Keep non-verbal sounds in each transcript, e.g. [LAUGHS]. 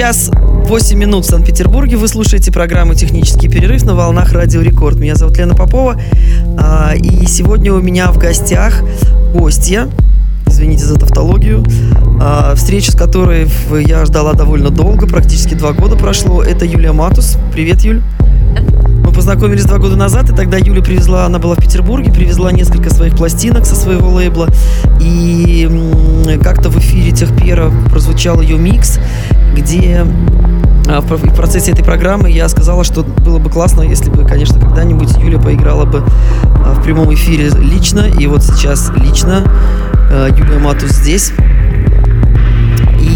Час 8 минут в Санкт-Петербурге. Вы слушаете программу «Технический перерыв» на волнах Радио Рекорд. Меня зовут Лена Попова. а, И сегодня у меня в гостях гостья, извините за тавтологию, а, встречу с которой я ждала довольно долго, практически два года прошло. Это Юлия Матус. Привет, Юль. Познакомились два года назад, и тогда Юля привезла, она была в Петербурге, привезла несколько своих пластинок со своего лейбла. И как-то в эфире Техпера прозвучал ее микс, где а, в процессе этой программы я сказала, что было бы классно, если бы, конечно, когда-нибудь Юля поиграла бы а, в прямом эфире лично. И вот сейчас лично а, Юлия Матус здесь.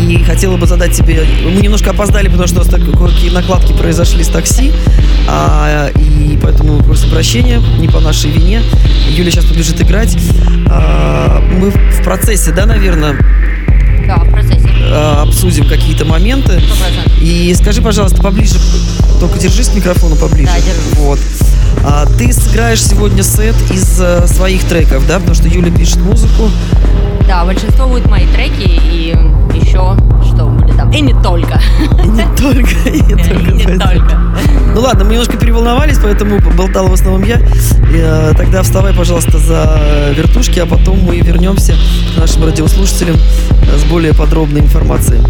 И хотела бы задать тебе... Мы немножко опоздали, потому что у нас так- кое-какие накладки произошли с такси. а, и поэтому просим прощения, не по нашей вине. Юля сейчас побежит играть. А, мы в процессе, да, наверное, Да, в процессе. а, обсудим какие-то моменты. Сто процентов. И скажи, пожалуйста, поближе, только держись к микрофону поближе. Да, держусь. Вот. А, ты сыграешь сегодня сет из э, своих треков, да? Потому что Юля пишет музыку. Да, большинство будут мои треки и еще что будет там. И не только. И не только, и не только. [LAUGHS] И не только. Ну ладно, мы немножко переволновались, поэтому болтала в основном я. И, э, тогда вставай, пожалуйста, за вертушки, а потом мы вернемся к нашим радиослушателям с более подробной информацией.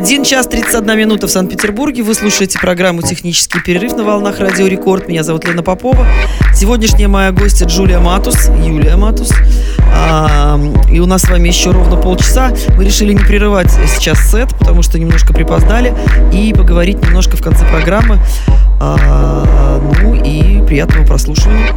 1 час 31 минута в Санкт-Петербурге. Вы слушаете программу «Технический перерыв» на волнах Радио Рекорд. Меня зовут Лена Попова. Сегодняшняя моя гостья Джулия Матус, Юлия Матус. А, и у нас с вами еще ровно полчаса. Мы решили не прерывать сейчас сет, потому что немножко припоздали, и поговорить немножко в конце программы. А, ну и приятного прослушивания.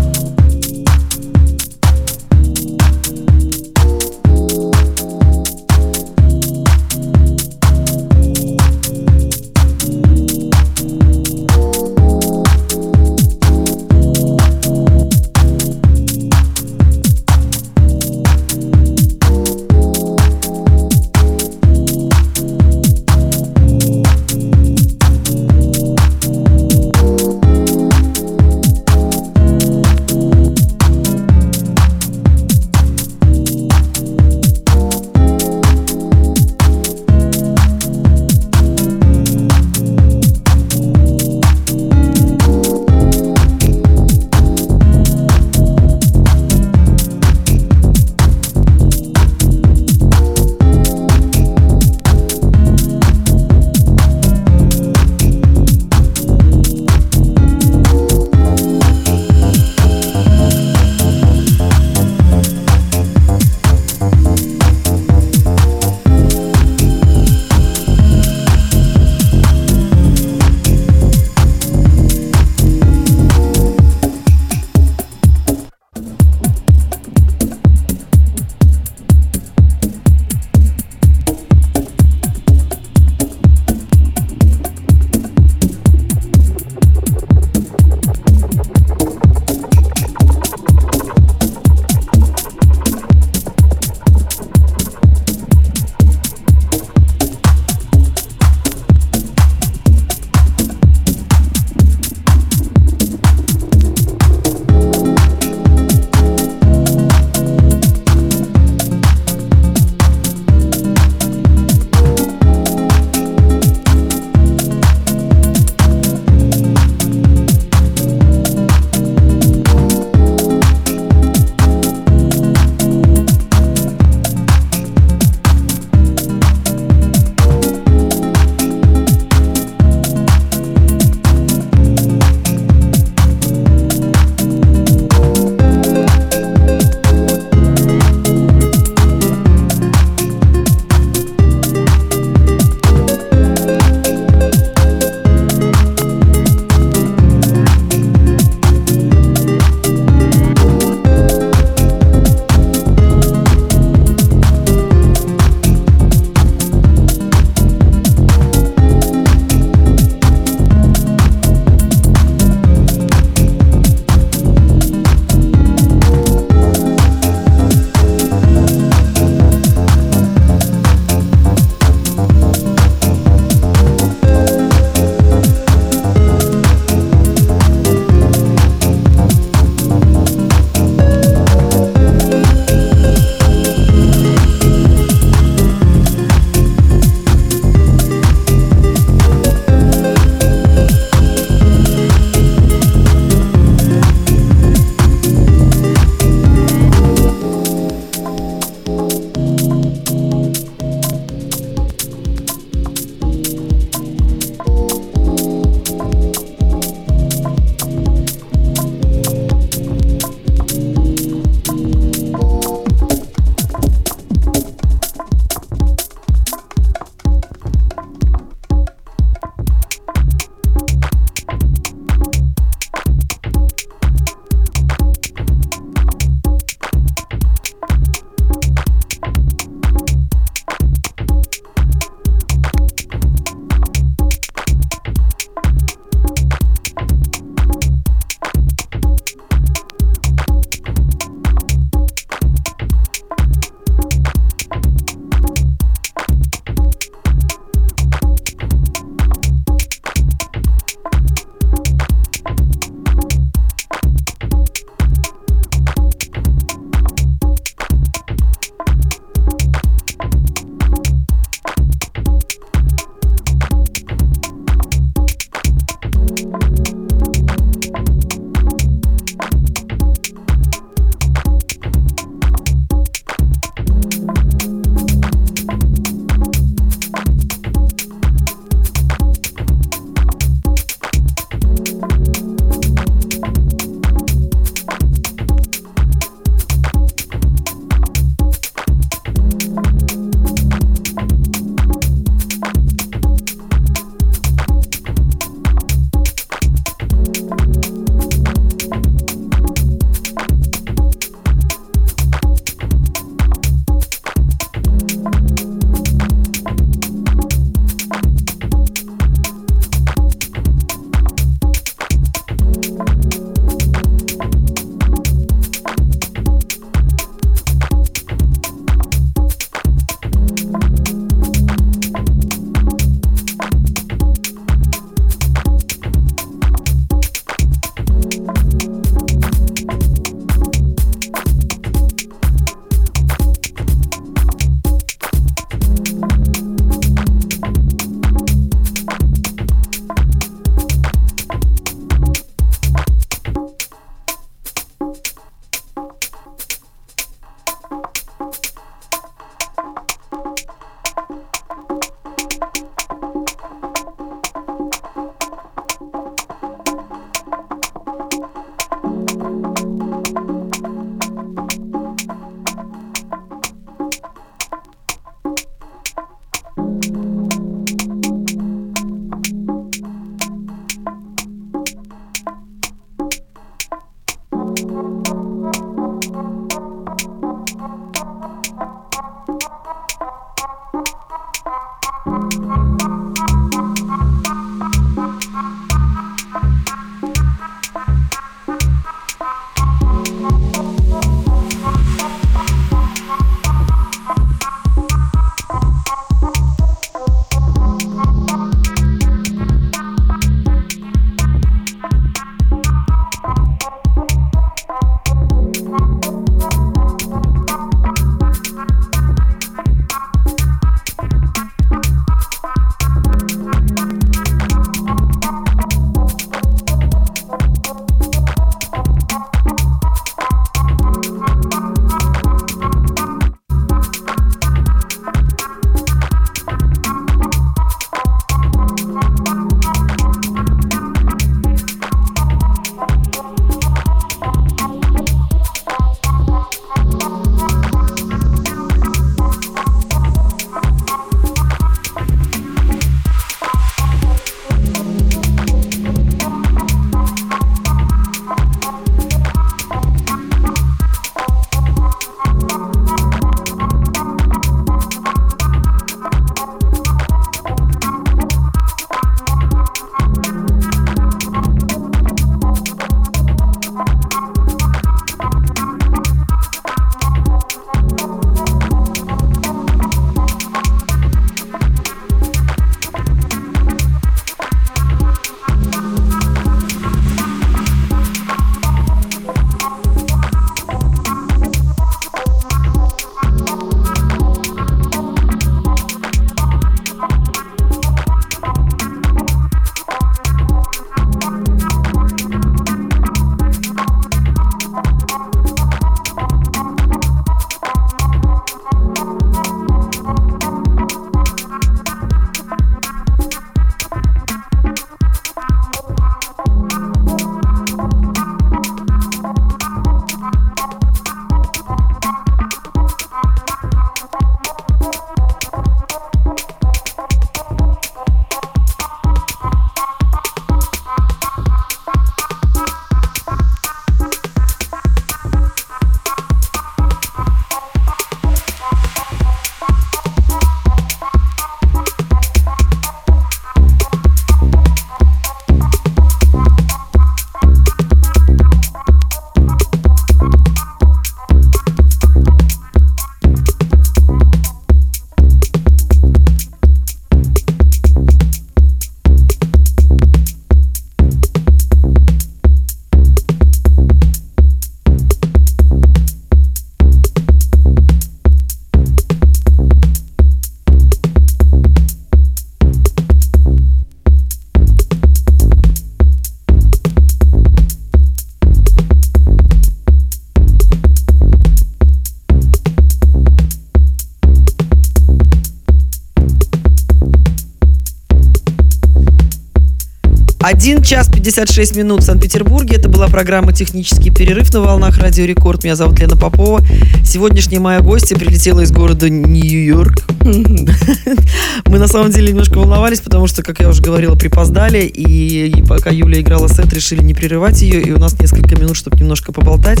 Один час 56 минут в Санкт-Петербурге. Это была программа «Технический перерыв» на волнах Радио Рекорд. Меня зовут Лена Попова. Сегодняшняя моя гостья прилетела из города Нью-Йорк. [LAUGHS] Мы на самом деле немножко волновались, потому что, как я уже говорила, припоздали. И, и пока Юля играла сет, решили не прерывать ее. И у нас несколько минут, чтобы немножко поболтать.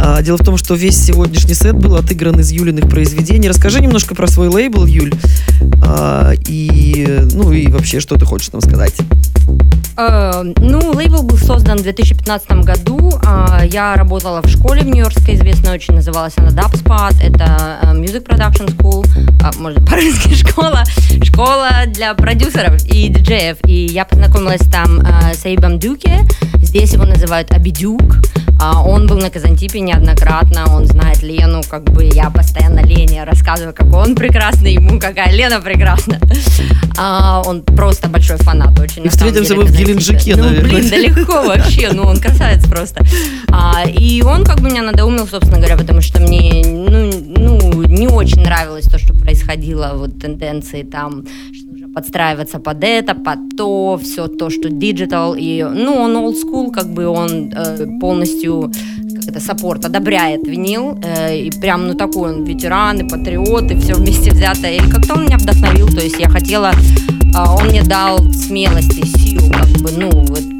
А, дело в том, что весь сегодняшний сет был отыгран из Юлиных произведений. Расскажи немножко про свой лейбл, Юль. А, и, ну и вообще, что ты хочешь нам сказать? Э, ну, лейбл был создан в 2015 году. Э, я работала в школе в Нью-Йоркской, известной очень, называлась она Dubspot. Это э, Music Production School, э, можно [LAUGHS] по-русски школа, школа для продюсеров и диджеев. И я познакомилась там э, с Эйбом Дюке. Здесь его называют Абидюк. А он был на Казантипе неоднократно, он знает Лену, как бы я постоянно Лене рассказываю, как он прекрасный, ему какая Лена прекрасна. А, он просто большой фанат очень. И встретимся мы в Геленджике, ну, наверное. блин, да легко вообще, ну он красавец просто. А, и он как бы меня надоумил, собственно говоря, потому что мне, ну, ну, не очень нравилось то, что происходило, вот тенденции там, что подстраиваться под это, под то, все то, что digital, и, ну, он old school, как бы он э, полностью как это, support, одобряет винил, э, и прям, ну, такой он ветеран и патриот, и все вместе взятое, и как-то он меня вдохновил, то есть я хотела, он мне дал смелости, сил, как бы, ну,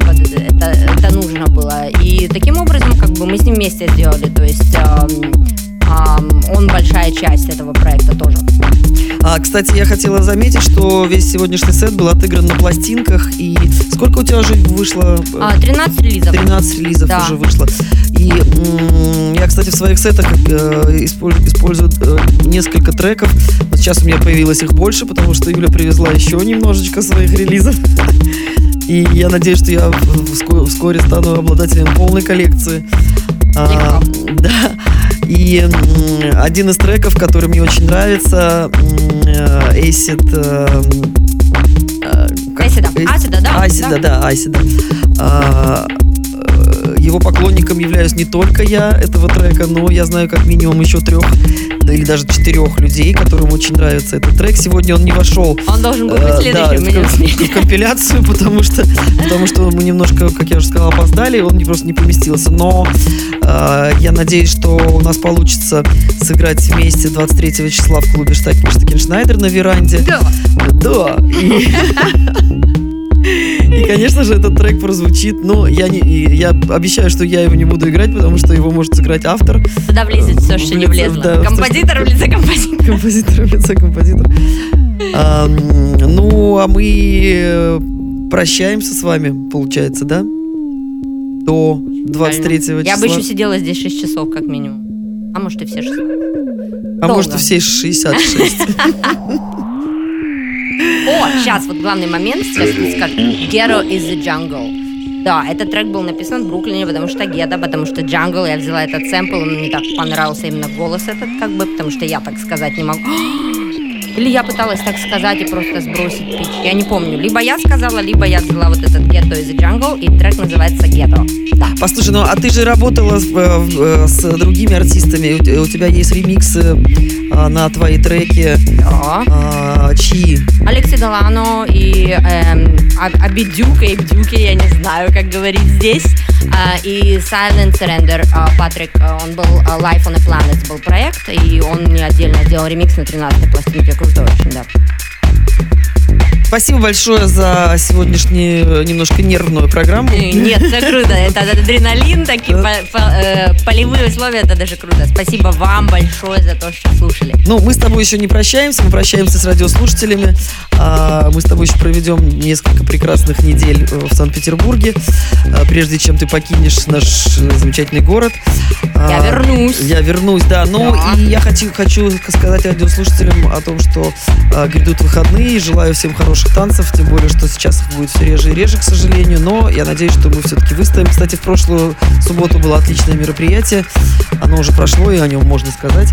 это, это, нужно было, и таким образом, как бы, мы с ним вместе сделали, то есть он большая часть этого проекта тоже. А, кстати, я хотела заметить, что весь сегодняшний сет был отыгран на пластинках. И сколько у тебя уже вышло? А, 13 релизов. 13 релизов Да. уже вышло. И м, я, кстати, в своих сетах э, исполь- использую э, несколько треков. Вот сейчас у меня появилось их больше, потому что Юля привезла еще немножечко своих релизов. И я надеюсь, что я вскоре стану обладателем полной коллекции. А, да. И один из треков, который мне очень нравится, э, Acid. э, э, Acid, Acid, да, Acid, да. да, Acid. Э, Его поклонником являюсь не только я этого трека, но я знаю как минимум еще трех, да или даже четырех людей, которым очень нравится этот трек. Сегодня он не вошел Он должен был э, быть да, следующим, смеет. в компиляцию, потому что, потому что мы немножко, как я уже сказала, опоздали, он просто не поместился. Но э, я надеюсь, что у нас получится сыграть вместе 23 числа в клубе Штак- Штакеншнайдер на веранде. Да. Да. И, [LAUGHS] и, конечно же, этот трек прозвучит. Но я, не, я обещаю, что я его не буду играть, потому что его может сыграть автор. Туда влезет все, что не Влезет, влезло. да, Композитор в лице композитора. Композитор, в лице композитора. А, ну, а мы э, прощаемся с вами, получается, да? До 23 числа. Я бы еще сидела здесь 6 часов, как минимум. А может и все 6. А может, и долго. все 66. [LAUGHS] О, сейчас вот главный момент, сейчас скажу. Ghetto is the jungle. Да, этот трек был написан в Бруклине, потому что гетто, потому что джангл, я взяла этот сэмпл, мне так понравился именно голос этот, как бы, потому что я так сказать не могу. Или я пыталась так сказать и просто сбросить пич. Я не помню. Либо я сказала, либо я взяла вот этот Ghetto the jungle, и трек называется Ghetto. Да. Послушай, ну а ты же работала с, э, э, с другими артистами. У, те- у тебя есть ремиксы а, на твои треки. Да. А, чьи? Алекси Делано и эм, Абидюк, Эйбдюки, я не знаю, как говорить здесь. А, и Silent Surrender, а, Патрик, а, он был Life on a Planet был проект, и он мне отдельно сделал ремикс на 13-й пластинке, крутой очень, да. Спасибо большое за сегодняшнюю э, немножко нервную программу. Э, Нет, это круто, это адреналин, такие э, полевые условия, это даже круто. Спасибо вам большое за то, что слушали. Ну, мы с тобой еще не прощаемся, мы прощаемся с радиослушателями. А, Мы с тобой еще проведем несколько прекрасных недель в Санкт-Петербурге, прежде чем ты покинешь наш замечательный город. Я А, вернусь. Я вернусь, да. Ну, Да. и я хочу, хочу сказать радиослушателям о том, что грядут выходные. Желаю всем хороших танцев, тем более, что сейчас их будет все реже и реже, к сожалению. Но я надеюсь, что мы все-таки выстоим. Кстати, в прошлую субботу было отличное мероприятие. Оно уже прошло, и о нем можно сказать.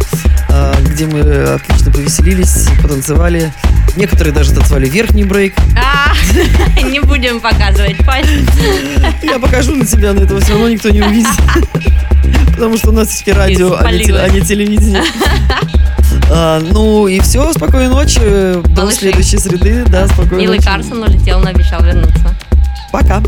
а, Где мы отлично повеселились, потанцевали. Некоторые даже танцевали верхний брейк. А, [LAUGHS] Не будем показывать пальцы. Я покажу на тебя, но этого все равно никто не увидит. [LAUGHS] Потому что у нас все-таки радио, а не, а не телевидение. [LAUGHS] А, ну и все, спокойной ночи. До Малыши. следующей среды. Да, спокойной Милый ночи. Карсон улетел, но обещал вернуться. Пока.